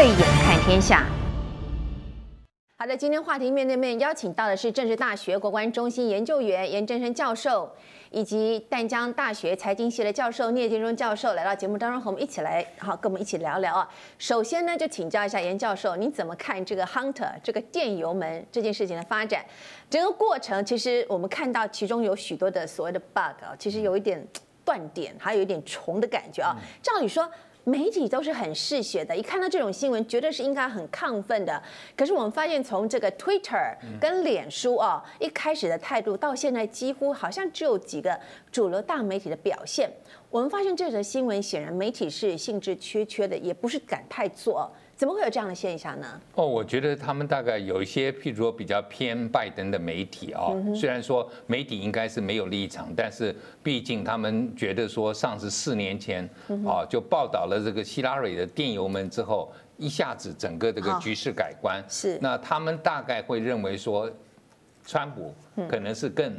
慧眼看天下。好的，今天话题面对面邀请到的是政治大学国关中心研究员严振声教授，以及淡江大学财经系的教授聂建中教授来到节目当中，和我们一起来好跟我们一起聊聊啊。首先呢，就请教一下严教授，你怎么看这个 Hunter 这个电油门这件事情的发展？整个过程其实我们看到其中有许多的所谓的 bug 啊，其实有一点断点，还有一点重的感觉啊。照理说。媒体都是很嗜血的，一看到这种新闻，绝对是应该很亢奋的。可是我们发现，从这个 Twitter 跟脸书啊，一开始的态度，到现在几乎好像只有几个主流大媒体的表现。我们发现这则新闻显然媒体是兴致缺缺的，也不是敢太做。怎么会有这样的现象呢？哦，我觉得他们大概有一些，譬如说比较偏拜登的媒体啊，虽然说媒体应该是没有立场，但是毕竟他们觉得说上次四年前啊就报道了这个希拉蕊的电邮门之后，一下子整个这个局势改观。是。那他们大概会认为说，川普可能是更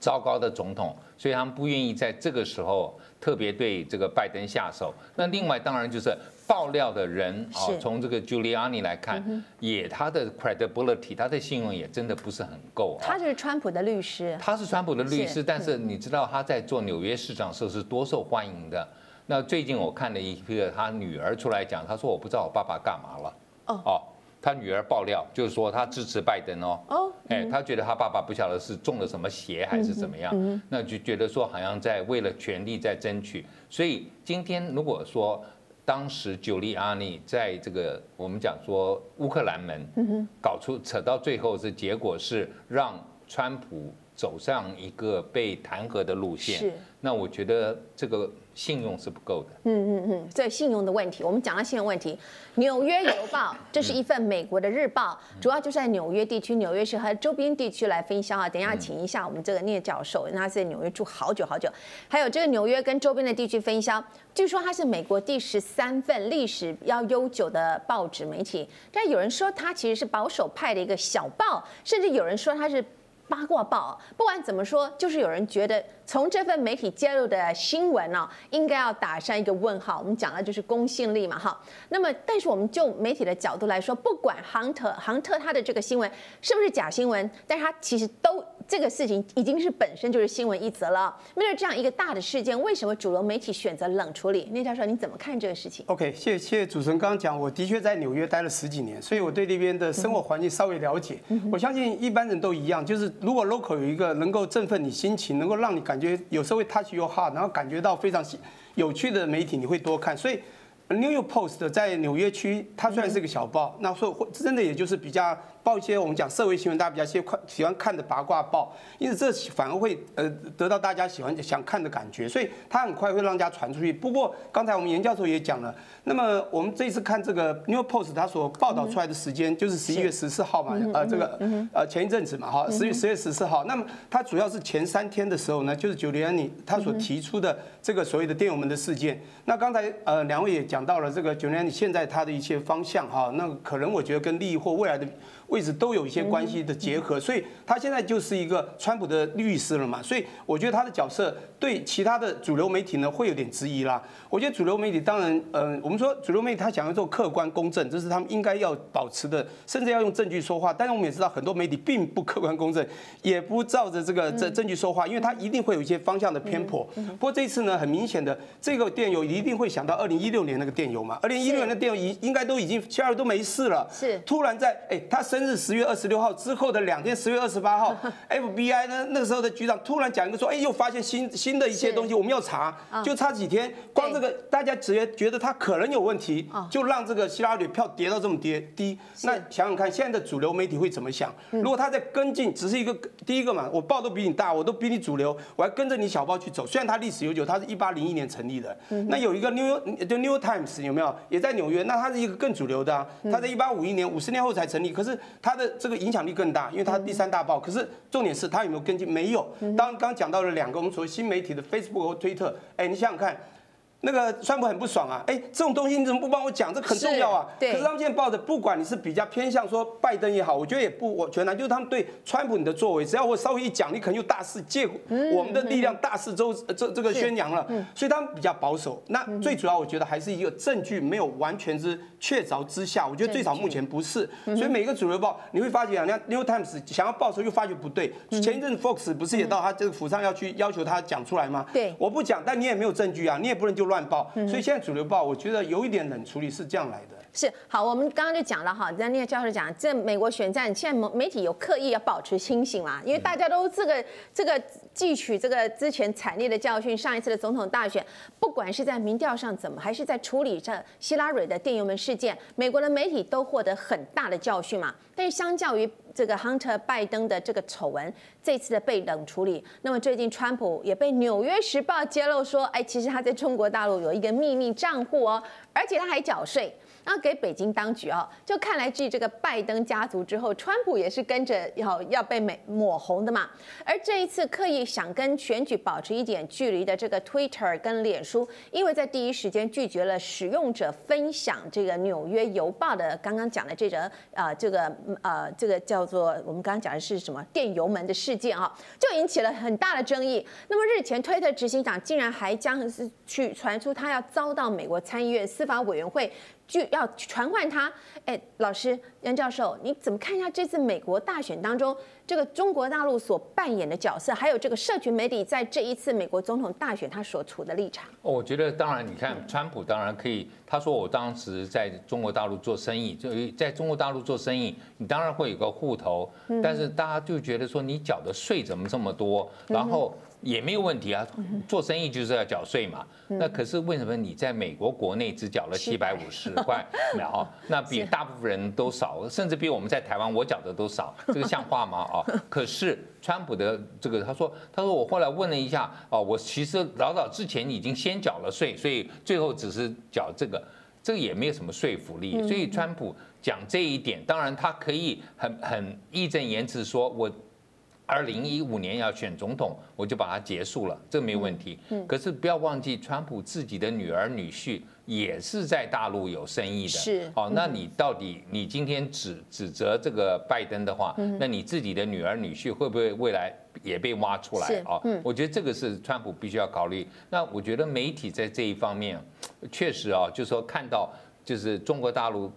糟糕的总统，所以他们不愿意在这个时候特别对这个拜登下手。那另外当然就是。爆料的人啊，从这个 Giuliani 来看，也他的 credibility，他的信用也真的不是很够。他就是川普的律师。他是川普的律师，但是你知道他在做纽约市长时候是多受欢迎的。那最近我看了一个他女儿出来讲，他说我不知道我爸爸干嘛了。哦，他女儿爆料就是说他支持拜登哦。哦，哎，他觉得他爸爸不晓得是中了什么邪还是怎么样，那就觉得说好像在为了权力在争取。所以今天如果说。当时久利阿尼在这个我们讲说乌克兰门搞出扯到最后是结果是让川普走上一个被弹劾的路线。那我觉得这个。信用是不够的。嗯嗯嗯，对信用的问题，我们讲到信用问题，《纽约邮报》这是一份美国的日报，主要就是在纽约地区、纽约市和周边地区来分销啊。等一下请一下我们这个聂教授，他是在纽约住好久好久。还有这个纽约跟周边的地区分销，据说它是美国第十三份历史比较悠久的报纸媒体，但有人说它其实是保守派的一个小报，甚至有人说它是八卦报。不管怎么说，就是有人觉得。从这份媒体揭露的新闻呢，应该要打上一个问号。我们讲的就是公信力嘛，哈。那么，但是我们就媒体的角度来说，不管亨特亨特他的这个新闻是不是假新闻，但是他其实都这个事情已经是本身就是新闻一则了。面对这样一个大的事件，为什么主流媒体选择冷处理？聂教授，你怎么看这个事情？OK，谢谢主持人刚刚讲，我的确在纽约待了十几年，所以我对那边的生活环境稍微了解。我相信一般人都一样，就是如果 local 有一个能够振奋你心情，能够让你感觉有时候会 touch your heart，然后感觉到非常有趣的媒体，你会多看。所以 New York Post 在纽约区，它虽然是个小报，那所以真的也就是比较。报一些我们讲社会新闻，大家比较喜欢喜欢看的八卦报，因此这反而会呃得到大家喜欢想看的感觉，所以它很快会让大家传出去。不过刚才我们严教授也讲了，那么我们这一次看这个 New Post 它所报道出来的时间就是十一月十四号嘛，呃这个呃前一阵子嘛哈，十月十月十四号，那么它主要是前三天的时候呢，就是 Giuliani 他所提出的这个所谓的电油门的事件。那刚才呃两位也讲到了这个 Giuliani 现在他的一些方向哈，那可能我觉得跟利益或未来的。位置都有一些关系的结合，所以他现在就是一个川普的律师了嘛，所以我觉得他的角色对其他的主流媒体呢会有点质疑啦。我觉得主流媒体当然，嗯，我们说主流媒体他想要做客观公正，这是他们应该要保持的，甚至要用证据说话。但是我们也知道很多媒体并不客观公正，也不照着这个证证据说话，因为他一定会有一些方向的偏颇。不过这次呢，很明显的这个电邮一定会想到二零一六年那个电邮嘛，二零一六年的电邮应应该都已经其他人都没事了，是突然在哎他是。生日十月二十六号之后的两天，十月二十八号，FBI 呢那个时候的局长突然讲一个说，哎，又发现新新的一些东西，我们要查，就差几天，光这个大家直接觉得他可能有问题，就让这个希拉里票跌到这么跌低。那想想看，现在的主流媒体会怎么想？如果他在跟进，只是一个第一个嘛，我报都比你大，我都比你主流，我还跟着你小报去走。虽然它历史悠久，它是一八零一年成立的，那有一个 New 就 New Times 有没有？也在纽约，那它是一个更主流的啊，它在一八五一年五十年后才成立，可是。它的这个影响力更大，因为它第三大报。可是重点是它有没有跟进？没有。当刚讲到了两个我们所谓新媒体的 Facebook 和 Twitter，哎，你想想看，那个川普很不爽啊，哎，这种东西你怎么不帮我讲？这很重要啊。对。可是他们现在抱着，不管你是比较偏向说拜登也好，我觉得也不我全然就是他们对川普你的作为，只要我稍微一讲，你可能就大肆借我们的力量，大肆周这这个宣扬了。所以他们比较保守。那最主要，我觉得还是一个证据没有完全之确凿之下，我觉得最少目前不是。所以每一个主流报你会发觉啊，像 New Times 想要报的时候又发觉不对。前一阵 Fox 不是也到他这个府上要去要求他讲出来吗？对。我不讲，但你也没有证据啊，你也不能就乱报。所以现在主流报，我觉得有一点冷处理是这样来的。是好，我们刚刚就讲了哈，在那个教授讲，这美国选战现在媒媒体有刻意要保持清醒嘛，因为大家都这个这个汲取这个之前惨烈的教训，上一次的总统大选，不管是在民调上怎么，还是在处理这希拉蕊的电邮门事件，美国的媒体都获得很大的教训嘛。但是相较于这个 Hunter 拜登的这个丑闻，这次的被冷处理，那么最近川普也被《纽约时报》揭露说，哎，其实他在中国大陆有一个秘密账户哦，而且他还缴税。那给北京当局啊，就看来继这个拜登家族之后，川普也是跟着要要被美抹红的嘛。而这一次刻意想跟选举保持一点距离的这个 Twitter 跟脸书，因为在第一时间拒绝了使用者分享这个《纽约邮报》的刚刚讲的这则啊、这个呃这个叫做我们刚刚讲的是什么电邮门的事件啊，就引起了很大的争议。那么日前 Twitter 执行长竟然还将是去传出他要遭到美国参议院司法委员会。就要传唤他，哎，老师杨教授，你怎么看一下这次美国大选当中，这个中国大陆所扮演的角色，还有这个社群媒体在这一次美国总统大选他所处的立场？哦，我觉得当然，你看川普当然可以，他说我当时在中国大陆做生意，就在中国大陆做生意，你当然会有个户头，但是大家就觉得说你缴的税怎么这么多，然后。也没有问题啊，做生意就是要缴税嘛。那可是为什么你在美国国内只缴了七百五十块？啊，那比大部分人都少，甚至比我们在台湾我缴的都少，这个像话吗？啊，可是川普的这个他说，他说我后来问了一下，哦，我其实老早之前已经先缴了税，所以最后只是缴这个，这个也没有什么说服力。所以川普讲这一点，当然他可以很很义正言辞说，我。二零一五年要选总统，我就把它结束了，这没问题。可是不要忘记，川普自己的女儿女婿也是在大陆有生意的。是。哦，那你到底你今天指指责这个拜登的话，那你自己的女儿女婿会不会未来也被挖出来？哦，我觉得这个是川普必须要考虑。那我觉得媒体在这一方面，确实啊，就是说看到就是中国大陆。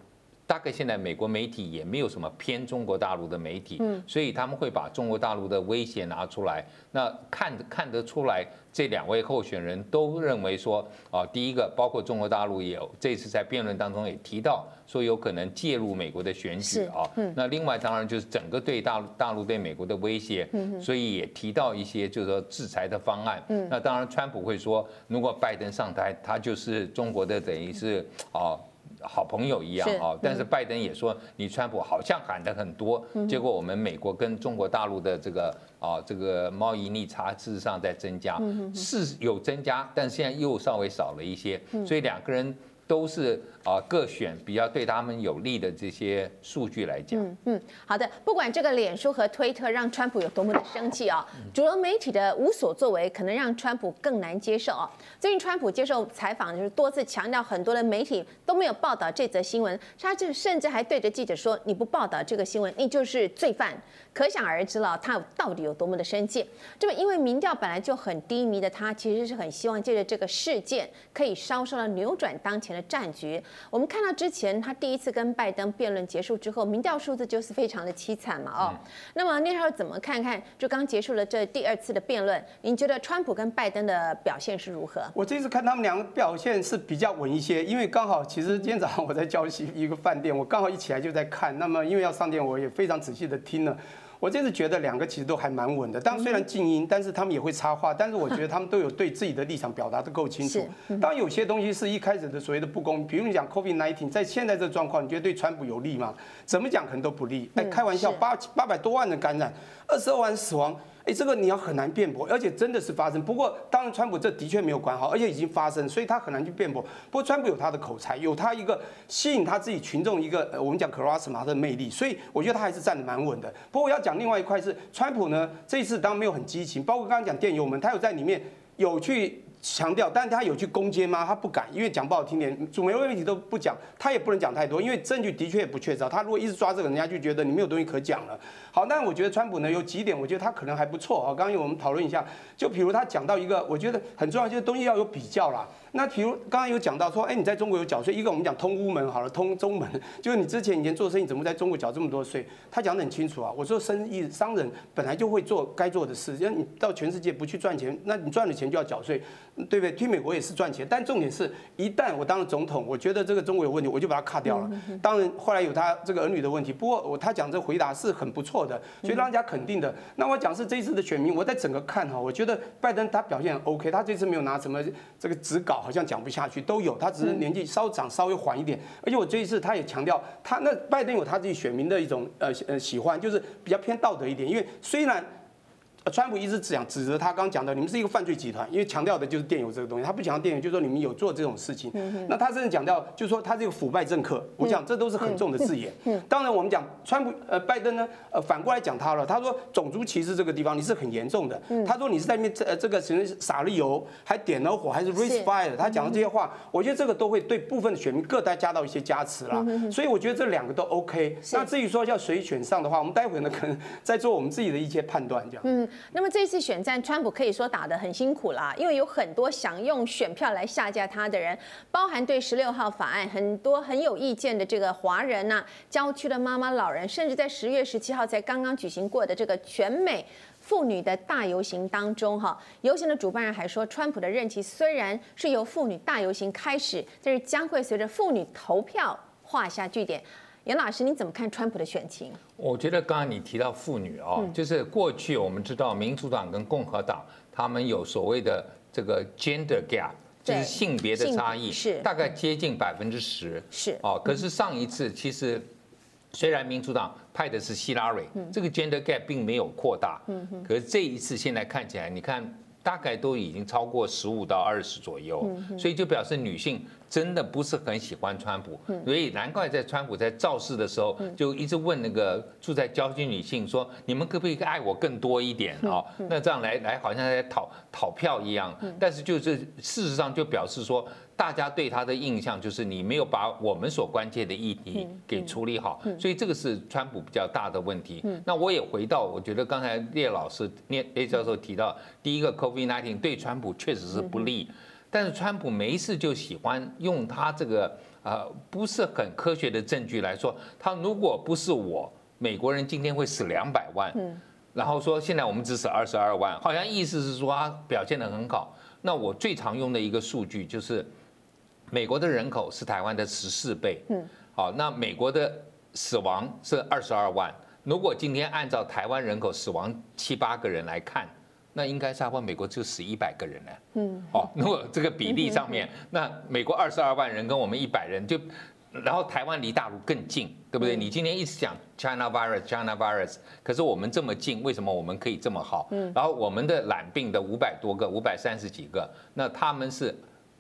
大概现在美国媒体也没有什么偏中国大陆的媒体，所以他们会把中国大陆的威胁拿出来。那看看得出来，这两位候选人都认为说，啊，第一个包括中国大陆也有这次在辩论当中也提到说有可能介入美国的选举啊。那另外当然就是整个对大陆大陆对美国的威胁，所以也提到一些就是说制裁的方案。那当然川普会说，如果拜登上台，他就是中国的等于是啊。好朋友一样啊，但是拜登也说，你川普好像喊的很多，结果我们美国跟中国大陆的这个啊这个贸易逆差事实上在增加，是有增加，但现在又稍微少了一些，所以两个人。都是啊，各选比较对他们有利的这些数据来讲。嗯嗯，好的，不管这个脸书和推特让川普有多么的生气啊，主流媒体的无所作为可能让川普更难接受啊。最近川普接受采访就是多次强调，很多的媒体都没有报道这则新闻，他就甚至还对着记者说：“你不报道这个新闻，你就是罪犯。”可想而知了，他到底有多么的生气。这么因为民调本来就很低迷的他，其实是很希望借着这个事件可以稍稍的扭转当前的。战局，我们看到之前他第一次跟拜登辩论结束之后，民调数字就是非常的凄惨嘛，哦，那么那时候怎么看看？就刚结束了这第二次的辩论，您觉得川普跟拜登的表现是如何？我这次看他们两个表现是比较稳一些，因为刚好其实今天早上我在郊区一个饭店，我刚好一起来就在看，那么因为要上电，我也非常仔细的听了。我这次觉得两个其实都还蛮稳的，当然虽然静音，但是他们也会插话，但是我觉得他们都有对自己的立场表达的够清楚。当然有些东西是一开始的所谓的不公，比如你讲 COVID-19，在现在这状况，你觉得对川普有利吗？怎么讲可能都不利。哎，开玩笑，八八百多万的感染，二十二万死亡。哎，这个你要很难辩驳，而且真的是发生。不过，当然，川普这的确没有管好，而且已经发生，所以他很难去辩驳。不过，川普有他的口才，有他一个吸引他自己群众一个，我们讲 charisma 的魅力，所以我觉得他还是站得蛮稳的。不过，我要讲另外一块是，川普呢这一次当然没有很激情，包括刚刚讲电邮门，他有在里面有去强调，但是他有去攻坚吗？他不敢，因为讲不好听点，主媒问题都不讲，他也不能讲太多，因为证据的确也不确凿。他如果一直抓这个，人家就觉得你没有东西可讲了。好，但我觉得川普呢有几点，我觉得他可能还不错啊。刚刚我们讨论一下，就比如他讲到一个，我觉得很重要，就是东西要有比较啦。那比如刚刚有讲到说，哎，你在中国有缴税，一个我们讲通乌门好了，通中门，就是你之前以前做生意怎么在中国缴这么多税？他讲得很清楚啊。我说生意商人本来就会做该做的事，因为你到全世界不去赚钱，那你赚了钱就要缴税，对不对？去美国也是赚钱，但重点是一旦我当了总统，我觉得这个中国有问题，我就把它卡掉了。当然后来有他这个儿女的问题，不过我他讲这回答是很不错的，所以让人家肯定的。那我讲是这一次的选民，我在整个看哈，我觉得拜登他表现很 OK，他这次没有拿什么这个纸稿，好像讲不下去。都有，他只是年纪稍长，稍微缓一点。而且我这一次他也强调，他那拜登有他自己选民的一种呃呃喜欢，就是比较偏道德一点。因为虽然。川普一直讲指责他刚刚讲的，你们是一个犯罪集团，因为强调的就是电邮这个东西，他不强调电邮，就是说你们有做这种事情。那他甚至讲到，就是说他这个腐败政客，我讲这都是很重的字眼。当然我们讲川普呃拜登呢，呃反过来讲他了，他说种族歧视这个地方你是很严重的，他说你是在那边这这个什么撒了油，还点了火，还是 raise fire，他讲的这些话，我觉得这个都会对部分的选民各带加到一些加持啦。所以我觉得这两个都 OK。那至于说要谁选上的话，我们待会呢可能 再做我们自己的一些判断，这样。嗯。那么这次选战，川普可以说打得很辛苦啦，因为有很多想用选票来下架他的人，包含对十六号法案很多很有意见的这个华人呐、郊区的妈妈、老人，甚至在十月十七号才刚刚举行过的这个全美妇女的大游行当中，哈，游行的主办人还说，川普的任期虽然是由妇女大游行开始，但是将会随着妇女投票画下句点。颜老师，你怎么看川普的选情？我觉得刚刚你提到妇女哦，就是过去我们知道民主党跟共和党他们有所谓的这个 gender gap，就是性别的差异，是大概接近百分之十，是哦。可是上一次其实虽然民主党派的是希拉蕊，这个 gender gap 并没有扩大，可是这一次现在看起来，你看大概都已经超过十五到二十左右，所以就表示女性。真的不是很喜欢川普，所以难怪在川普在造势的时候，就一直问那个住在郊区女性说：“你们可不可以爱我更多一点啊？”那这样来来好像在讨讨票一样。但是就是事实上就表示说，大家对他的印象就是你没有把我们所关切的议题给处理好，所以这个是川普比较大的问题。那我也回到，我觉得刚才叶老师、聂叶教授提到，第一个 COVID-19 对川普确实是不利。但是川普没事就喜欢用他这个呃不是很科学的证据来说，他如果不是我，美国人今天会死两百万，然后说现在我们只死二十二万，好像意思是说他表现得很好。那我最常用的一个数据就是，美国的人口是台湾的十四倍，好，那美国的死亡是二十二万，如果今天按照台湾人口死亡七八个人来看。那应该差不多美国就死一百个人了。嗯，哦，如果这个比例上面，那美国二十二万人跟我们一百人就，然后台湾离大陆更近，对不对？你今天一直讲 China virus，China virus，可是我们这么近，为什么我们可以这么好？嗯，然后我们的染病的五百多个，五百三十几个，那他们是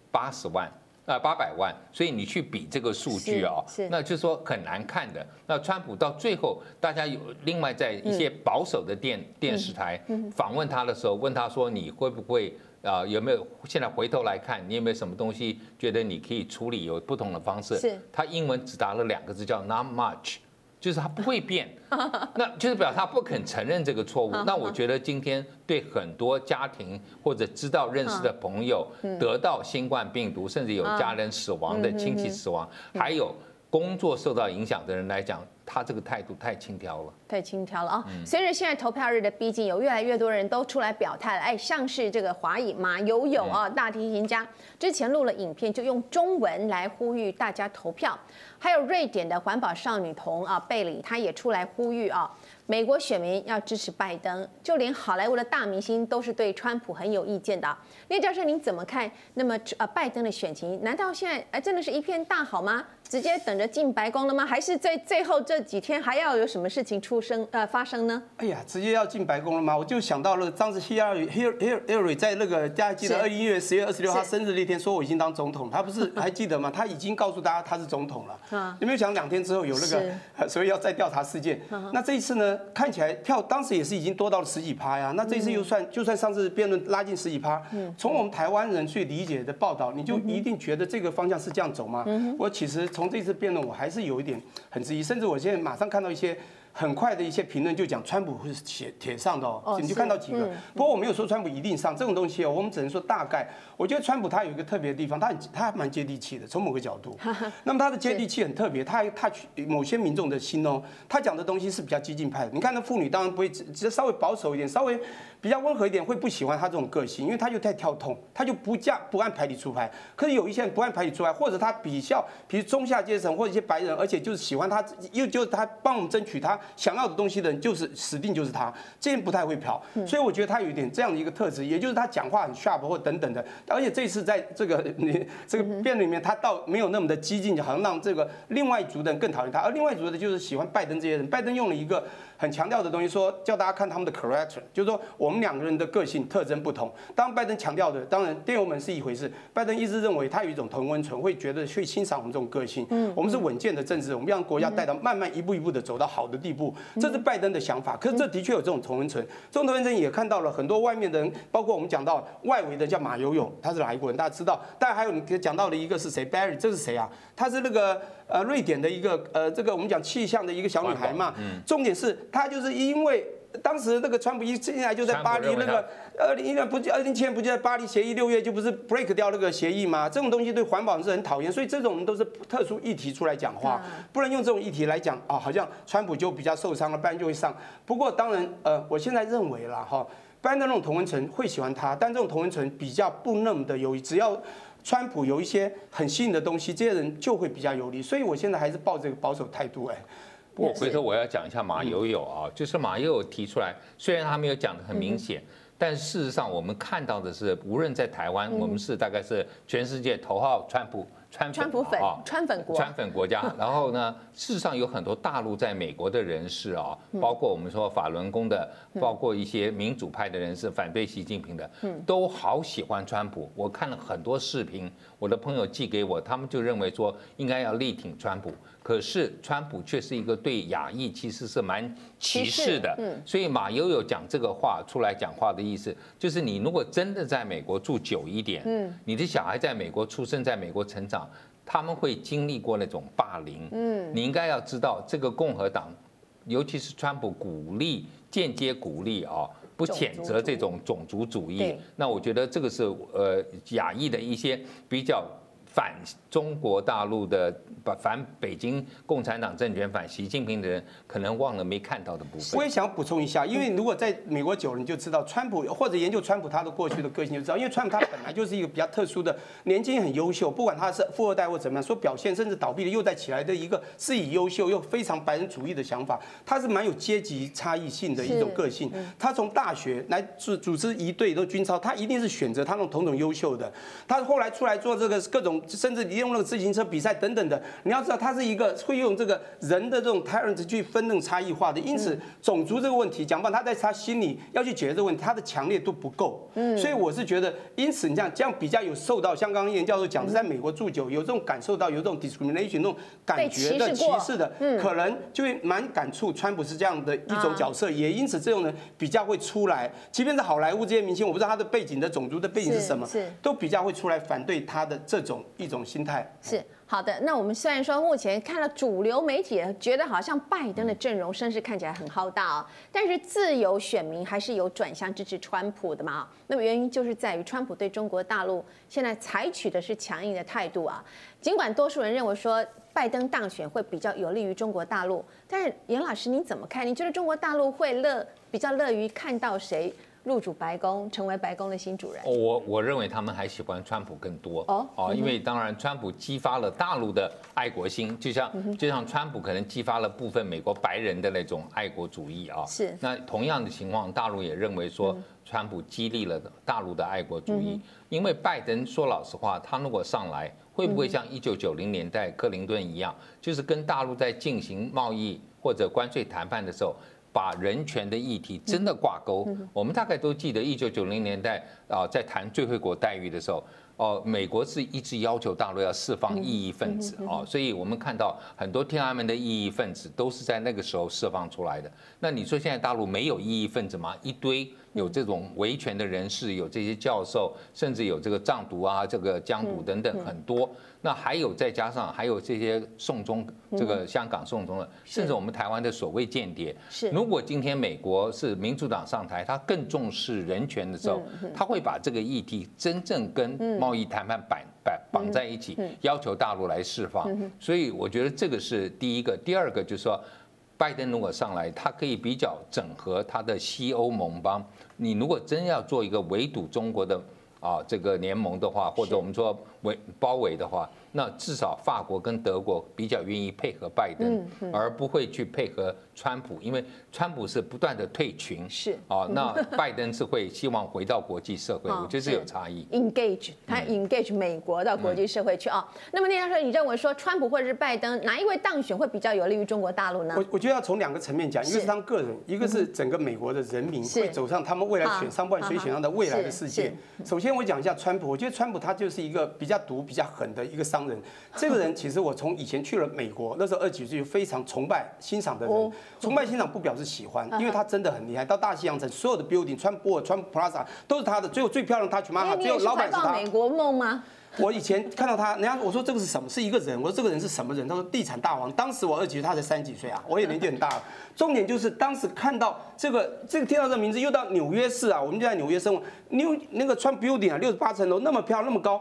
八十万。啊，八百万，所以你去比这个数据哦，那就是说很难看的。那川普到最后，大家有另外在一些保守的电电视台访问他的时候，问他说，你会不会啊，有没有现在回头来看，你有没有什么东西觉得你可以处理有不同的方式？他英文只答了两个字，叫 not much。就是他不会变，那就是表示他不肯承认这个错误。那我觉得今天对很多家庭或者知道认识的朋友得到新冠病毒，甚至有家人死亡的亲戚死亡，还有工作受到影响的人来讲。他这个态度太轻佻了，太轻佻了啊！随着现在投票日的逼近，有越来越多人都出来表态了。哎，像是这个华裔马友友啊，大提琴家，之前录了影片，就用中文来呼吁大家投票。还有瑞典的环保少女童啊，贝里，她也出来呼吁啊。美国选民要支持拜登，就连好莱坞的大明星都是对川普很有意见的。聂教授，您怎么看？那么呃，拜登的选情，难道现在哎真的是一片大好吗？直接等着进白宫了吗？还是在最后这这几天还要有什么事情出生呃发生呢？哎呀，直接要进白宫了吗？我就想到了当时希拉里希希拉里在那个大家记得二一月十月二十六号生日那天说我已经当总统，他不是还记得吗？他已经告诉大家他是总统了。有没有想两天之后有那个，所以要再调查事件？那这一次呢，看起来票当时也是已经多到了十几趴呀。那这一次又算就算上次辩论拉近十几趴，从我们台湾人去理解的报道，你就一定觉得这个方向是这样走吗？我其实从这次辩论我还是有一点很质疑，甚至我现在马上看到一些。很快的一些评论就讲川普会是铁铁上的哦，你就看到几个。不过我没有说川普一定上这种东西哦，我们只能说大概。我觉得川普他有一个特别的地方，他很他还蛮接地气的，从某个角度。那么他的接地气很特别，他还他某些民众的心哦，他讲的东西是比较激进派的。你看那妇女当然不会，只是稍微保守一点，稍微比较温和一点，会不喜欢他这种个性，因为他就太跳痛，他就不嫁不按牌理出牌。可是有一些人不按牌理出牌，或者他比较，比如中下阶层或者一些白人，而且就是喜欢他，又就是他帮我们争取他想要的东西的人，就是死定就是他，这人不太会嫖。所以我觉得他有一点这样的一个特质，也就是他讲话很 sharp 或等等的。而且这次在这个你 这个辩论里面，他倒没有那么的激进，好像让这个另外一族的人更讨厌他。而另外一族的就是喜欢拜登这些人。拜登用了一个很强调的东西，说叫大家看他们的 character，就是说我们两个人的个性特征不同。当拜登强调的，当然电邮门是一回事。拜登一直认为他有一种同温存，会觉得去欣赏我们这种个性。嗯，我们是稳健的政治，我们让国家带到慢慢一步一步的走到好的地步，这是拜登的想法。可是这的确有这种同温存，这种同温存也看到了很多外面的人，包括我们讲到外围的叫马友友，他是哪一国人？大家知道。但还有你讲到的一个是谁？Barry，这是谁啊？他是那个呃瑞典的一个呃这个我们讲气象的一个小女孩嘛。嗯。重点是她就是因为当时那个川普一进来就在巴黎那个二零一六不就二零一七年不就在巴黎协议六月就不是 break 掉那个协议吗？这种东西对环保是很讨厌，所以这种我们都是特殊议题出来讲话，不能用这种议题来讲啊，好像川普就比较受伤了，不然就会上。不过当然呃，我现在认为了哈。一般的那种同温层会喜欢他，但这种同温层比较不那么的有，只要川普有一些很新颖的东西，这些人就会比较有利。所以我现在还是抱这个保守态度。哎，不过回头我要讲一下马友友啊，就是马友友提出来，虽然他没有讲得很明显，但事实上我们看到的是，无论在台湾，我们是大概是全世界头号川普。川粉啊，川粉国，川粉国家。然后呢，事实上有很多大陆在美国的人士啊，包括我们说法轮功的，包括一些民主派的人士，反对习近平的，都好喜欢川普。我看了很多视频，我的朋友寄给我，他们就认为说应该要力挺川普。可是川普却是一个对亚裔其实是蛮歧视的。所以马友友讲这个话出来讲话的意思，就是你如果真的在美国住久一点，你的小孩在美国出生，在美国成长。他们会经历过那种霸凌，嗯，你应该要知道，这个共和党，尤其是川普鼓励、间接鼓励啊，不谴责这种种族主义。那我觉得这个是呃亚裔的一些比较。反中国大陆的，反反北京共产党政权、反习近平的人，可能忘了没看到的部分。我也想补充一下，因为如果在美国久了，你就知道川普或者研究川普他的过去的个性就知道，因为川普他本来就是一个比较特殊的，年轻很优秀，不管他是富二代或怎么样，说表现甚至倒闭了又再起来的一个，是以优秀又非常白人主义的想法，他是蛮有阶级差异性的一种个性。他从大学来组组织一队都军操，他一定是选择他那种同等优秀的。他后来出来做这个各种。甚至利用那个自行车比赛等等的，你要知道他是一个会用这个人的这种 talent 去分那种差异化的，因此种族这个问题讲吧，他在他心里要去解决这个问题，他的强烈度不够。嗯，所以我是觉得，因此你这样这样比较有受到，像刚刚严教授讲的，在美国住久有这种感受到有这种 discrimination 那种感觉的歧视的，可能就会蛮感触川普是这样的一种角色，也因此这种人比较会出来，即便是好莱坞这些明星，我不知道他的背景的种族的背景是什么，是。都比较会出来反对他的这种。一种心态是好的。那我们虽然说目前看了主流媒体觉得好像拜登的阵容声势看起来很浩大哦，但是自由选民还是有转向支持川普的嘛。那么原因就是在于川普对中国大陆现在采取的是强硬的态度啊。尽管多数人认为说拜登当选会比较有利于中国大陆，但是严老师你怎么看？你觉得中国大陆会乐比较乐于看到谁？入主白宫，成为白宫的新主人。我我认为他们还喜欢川普更多哦哦，因为当然川普激发了大陆的爱国心，就像就像川普可能激发了部分美国白人的那种爱国主义啊。是。那同样的情况，大陆也认为说川普激励了大陆的爱国主义，因为拜登说老实话，他如果上来，会不会像一九九零年代克林顿一样，就是跟大陆在进行贸易？或者关税谈判的时候，把人权的议题真的挂钩。我们大概都记得一九九零年代啊，在谈最惠国待遇的时候。哦，美国是一直要求大陆要释放异议分子哦，所以我们看到很多天安门的异议分子都是在那个时候释放出来的。那你说现在大陆没有异议分子吗？一堆有这种维权的人士，有这些教授，甚至有这个藏独啊、这个疆独等等很多。那还有再加上还有这些送中，这个香港送中的，甚至我们台湾的所谓间谍。是。如果今天美国是民主党上台，他更重视人权的时候，他会把这个议题真正跟贸易谈判绑绑绑在一起，要求大陆来释放。所以我觉得这个是第一个。第二个就是说，拜登如果上来，他可以比较整合他的西欧盟邦。你如果真要做一个围堵中国的啊这个联盟的话，或者我们说围包围的话。那至少法国跟德国比较愿意配合拜登，而不会去配合川普，因为川普是不断的退群，是。啊，那拜登是会希望回到国际社会，我觉得是有差异。Engage，他 engage 美国到国际社会去啊。那么那教授，你认为说川普或者是拜登哪一位当选会比较有利于中国大陆呢？我我觉得要从两个层面讲，一个是他们个人，一个是整个美国的人民会走上他们未来选上不管谁选上的未来的世界。首先我讲一下川普，我觉得川普他就是一个比较毒、比较狠的一个商人。这个人其实我从以前去了美国，那时候二十几岁就非常崇拜、欣赏的人。崇拜、欣赏不表示喜欢，因为他真的很厉害。到大西洋城，所有的 building，川普、川普 Plaza 都是他的，最后最漂亮他去马哈，最后老板是他。美国梦吗？我以前看到他，人家我说这个是什么？是一个人。我说这个人是什么人？他说地产大王。当时我二十几岁，他才三十几岁啊，我也年纪很大了。重点就是当时看到这个，这个听到这个名字，又到纽约市啊，我们就在纽约生活。纽那个穿 building 啊，六十八层楼，那么漂亮，那么高。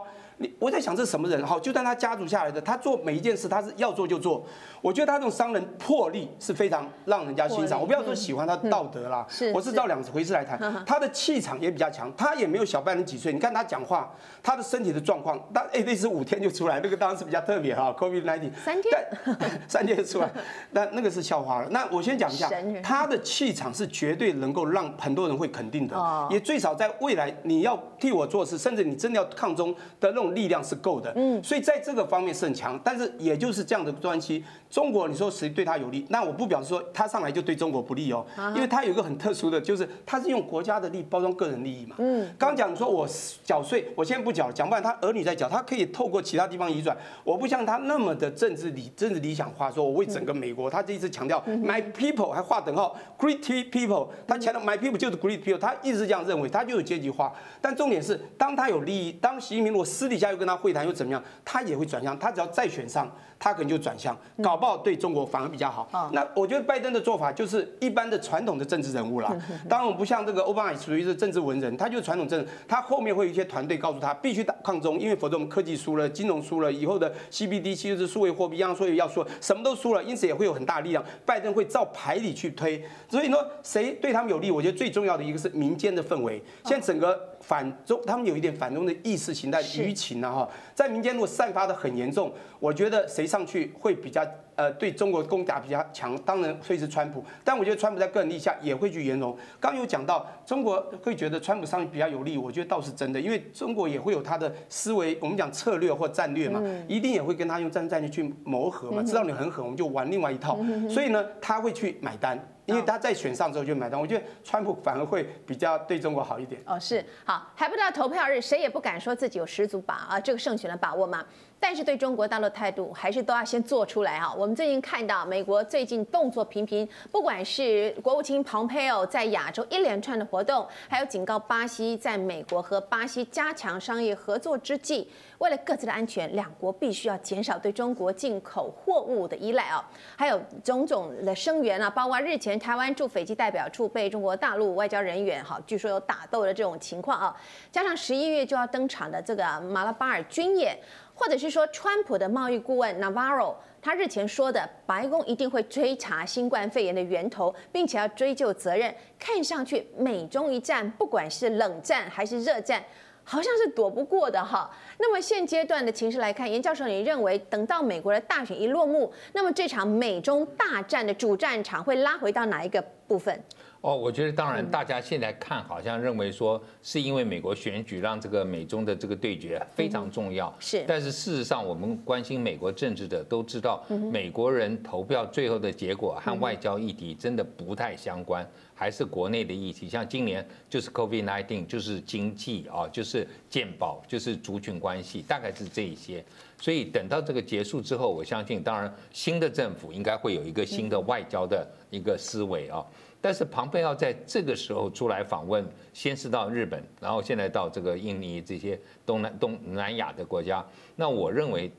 我在想这是什么人？哈，就算他家族下来的，他做每一件事，他是要做就做。我觉得他这种商人魄力是非常让人家欣赏。我不要说喜欢他道德啦，我是照两回事来谈。他的气场也比较强，他也没有小拜登几岁。你看他讲话，他的身体的状况，但哎那是五天就出来，那个当然是比较特别哈，COVID-19 三天，三天就出来，那那个是笑话了。那我先讲一下，他的气场是绝对能够让很多人会肯定的，也最少在未来你要替我做事，甚至你真的要抗中的那种力量是够的。嗯，所以在这个方面是很强，但是也就是这样的关系。中国，你说谁对他有利？那我不表示说他上来就对中国不利哦，因为他有一个很特殊的，就是他是用国家的利包装个人利益嘛。嗯，刚讲说我缴税，我现在不缴，讲不完他儿女在缴，他可以透过其他地方移转。我不像他那么的政治理政治理想化，说我为整个美国，他这一次强调 my people 还划等号 great people，他强调 my people 就是 great people，他一直这样认为，他就有阶级化。但重点是，当他有利益，当习近平如果私底下又跟他会谈又怎么样，他也会转向，他只要再选上。他可能就转向，搞不好对中国反而比较好。那我觉得拜登的做法就是一般的传统的政治人物啦。当然我不像这个奥巴马属于是政治文人，他就是传统政治。他后面会有一些团队告诉他必须打抗中，因为否则我们科技输了，金融输了，以后的 CBDC 就是数位货币，央行要说，什么都输了，因此也会有很大力量。拜登会照牌理去推，所以说谁对他们有利？我觉得最重要的一个是民间的氛围。现在整个。反中，他们有一点反中的意识形态舆情啊哈，在民间如果散发的很严重，我觉得谁上去会比较呃对中国攻打比较强，当然会是川普。但我觉得川普在个人立下也会去圆融。刚有讲到中国会觉得川普上去比较有利，我觉得倒是真的，因为中国也会有他的思维，我们讲策略或战略嘛，一定也会跟他用战争战略去磨合嘛，知道你很狠，我们就玩另外一套。所以呢，他会去买单。因为他在选上之后就买单，我觉得川普反而会比较对中国好一点。哦，是好，还不到投票日，谁也不敢说自己有十足把啊这个胜选的把握嘛。但是对中国大陆态度还是都要先做出来哈。我们最近看到美国最近动作频频，不管是国务卿蓬佩奥在亚洲一连串的活动，还有警告巴西，在美国和巴西加强商业合作之际，为了各自的安全，两国必须要减少对中国进口货物的依赖啊。还有种种的声援啊，包括日前台湾驻斐济代表处被中国大陆外交人员哈，据说有打斗的这种情况啊，加上十一月就要登场的这个马拉巴尔军演。或者是说，川普的贸易顾问 Navarro，他日前说的，白宫一定会追查新冠肺炎的源头，并且要追究责任。看上去美中一战，不管是冷战还是热战，好像是躲不过的哈。那么现阶段的情势来看，严教授，你认为等到美国的大选一落幕，那么这场美中大战的主战场会拉回到哪一个部分？哦，我觉得当然，大家现在看好像认为说，是因为美国选举让这个美中的这个对决非常重要。是，但是事实上，我们关心美国政治的都知道，美国人投票最后的结果和外交议题真的不太相关，还是国内的议题。像今年就是 COVID-19，就是经济啊，就是健保，就是族群关系，大概是这一些。所以等到这个结束之后，我相信，当然新的政府应该会有一个新的外交的一个思维啊。但是庞佩奥在这个时候出来访问，先是到日本，然后现在到这个印尼这些东南东南亚的国家。那我认为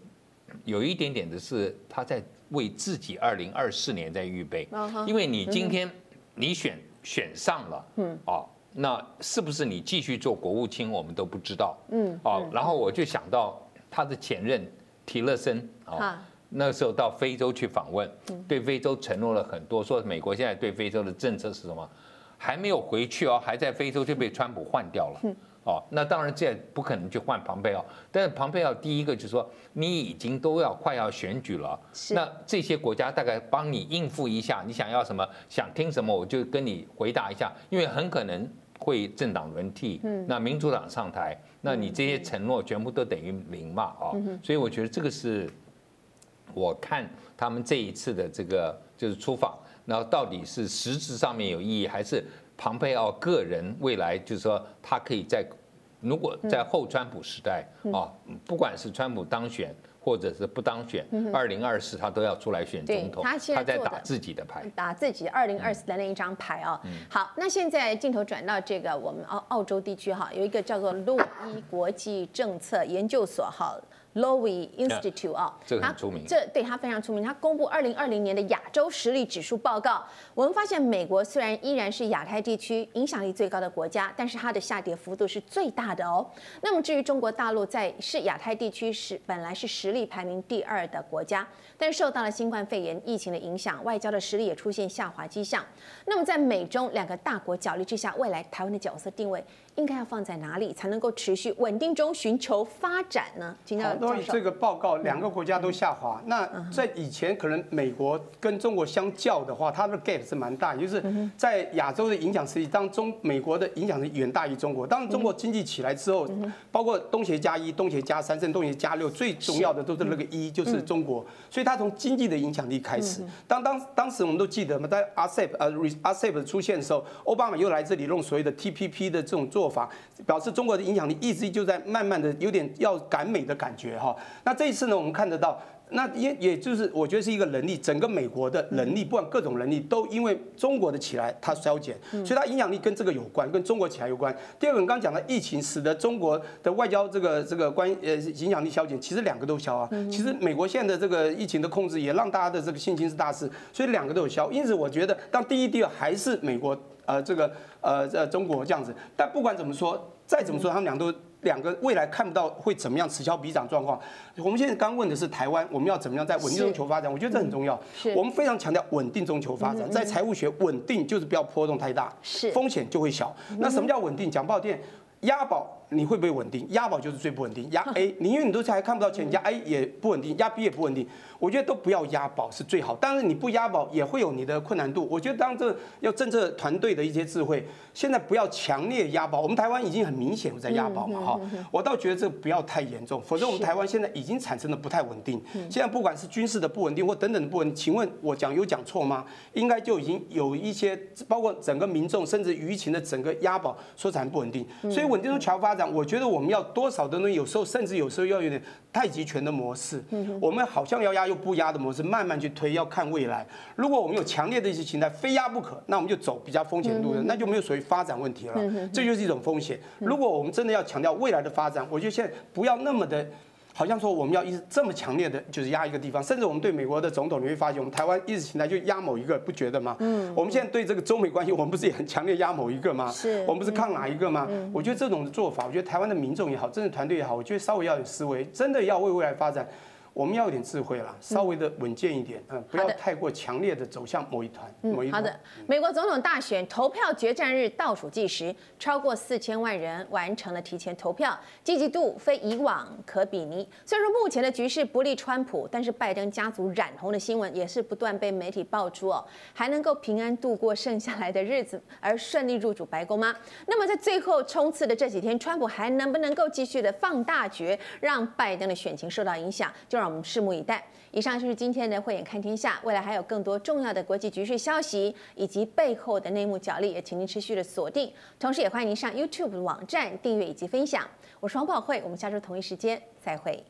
有一点点的是他在为自己二零二四年在预备，因为你今天你选选上了，嗯，哦，那是不是你继续做国务卿，我们都不知道，嗯，哦，然后我就想到他的前任提勒森啊。那时候到非洲去访问，对非洲承诺了很多，说美国现在对非洲的政策是什么？还没有回去哦，还在非洲就被川普换掉了。哦，那当然这不可能去换庞佩奥，但是庞佩奥第一个就是说，你已经都要快要选举了，那这些国家大概帮你应付一下，你想要什么，想听什么，我就跟你回答一下，因为很可能会政党轮替，那民主党上台，那你这些承诺全部都等于零嘛，哦，所以我觉得这个是。我看他们这一次的这个就是出访，然后到底是实质上面有意义，还是庞佩奥个人未来就是说他可以在如果在后川普时代啊，不管是川普当选或者是不当选，二零二四他都要出来选总统，他在打自己的牌，打自己二零二四的那一张牌啊。好，那现在镜头转到这个我们澳澳洲地区哈，有一个叫做洛伊国际政策研究所哈。Lowy Institute 啊，这个很出名。这对他非常出名。他公布二零二零年的亚洲实力指数报告，我们发现美国虽然依然是亚太地区影响力最高的国家，但是它的下跌幅度是最大的哦。那么至于中国大陆，在是亚太地区是本来是实力排名第二的国家，但是受到了新冠肺炎疫情的影响，外交的实力也出现下滑迹象。那么在美中两个大国角力之下，未来台湾的角色定位应该要放在哪里，才能够持续稳定中寻求发展呢？今天。所以这个报告，两个国家都下滑。那在以前，可能美国跟中国相较的话，它的 gap 是蛮大，就是在亚洲的影响实力当中，美国的影响力远大于中国。当中国经济起来之后，包括东协加一、东协加三，甚至东协加六，最重要的都是那个一，就是中国。所以它从经济的影响力开始。当当当时我们都记得嘛，在 RCEP 呃 RCEP 出现的时候，奥巴马又来这里弄所谓的 TPP 的这种做做法，表示中国的影响力一直就在慢慢的有点要赶美的感觉哈。那这一次呢，我们看得到，那也也就是我觉得是一个能力，整个美国的能力，不管各种能力，都因为中国的起来，它消减，所以它影响力跟这个有关，跟中国起来有关。第二个，你刚刚讲的疫情使得中国的外交这个这个关呃影响力消减，其实两个都消啊。其实美国现在的这个疫情的控制也让大家的这个信心是大事，所以两个都有消。因此，我觉得当第一、第二还是美国呃这个呃呃中国这样子。但不管怎么说，再怎么说，他们俩都。两个未来看不到会怎么样此消彼长状况。我们现在刚问的是台湾，我们要怎么样在稳定中求发展？我觉得这很重要。我们非常强调稳定中求发展，在财务学，稳定就是不要波动太大，风险就会小。那什么叫稳定？讲不好听，押宝。你会不会稳定？押宝就是最不稳定。押 A，你因为你都还看不到钱，押 A 也不稳定，押 B 也不稳定。我觉得都不要押宝是最好。但是你不押宝也会有你的困难度。我觉得当这要政策团队的一些智慧，现在不要强烈押宝。我们台湾已经很明显在押宝嘛哈。我倒觉得这个不要太严重，否则我们台湾现在已经产生了不太稳定。现在不管是军事的不稳定或等等的不稳定，请问我讲有讲错吗？应该就已经有一些包括整个民众甚至舆情的整个押宝说产不稳定。所以稳定中求发展。我觉得我们要多少的东西，有时候甚至有时候要有点太极拳的模式。我们好像要压又不压的模式，慢慢去推，要看未来。如果我们有强烈的一些形态，非压不可，那我们就走比较风险路的，那就没有所谓发展问题了。这就是一种风险。如果我们真的要强调未来的发展，我觉得现在不要那么的。好像说我们要一直这么强烈的，就是压一个地方，甚至我们对美国的总统，你会发现我们台湾意识形态就压某一个，不觉得吗？嗯。我们现在对这个中美关系，我们不是也很强烈压某一个吗？是。我们不是抗哪一个吗？我觉得这种做法，我觉得台湾的民众也好，政治团队也好，我觉得稍微要有思维，真的要为未来发展。我们要有点智慧啦，稍微的稳健一点，嗯，不要太过强烈的走向某一团，某一团。好的，美国总统大选投票决战日倒数计时，超过四千万人完成了提前投票，积极度非以往可比拟。虽然说目前的局势不利川普，但是拜登家族染红的新闻也是不断被媒体爆出哦，还能够平安度过剩下来的日子，而顺利入主白宫吗？那么在最后冲刺的这几天，川普还能不能够继续的放大决，让拜登的选情受到影响？就让我们拭目以待。以上就是今天的慧眼看天下，未来还有更多重要的国际局势消息以及背后的内幕角力，也请您持续的锁定。同时，也欢迎您上 YouTube 网站订阅以及分享。我是黄宝慧，我们下周同一时间再会。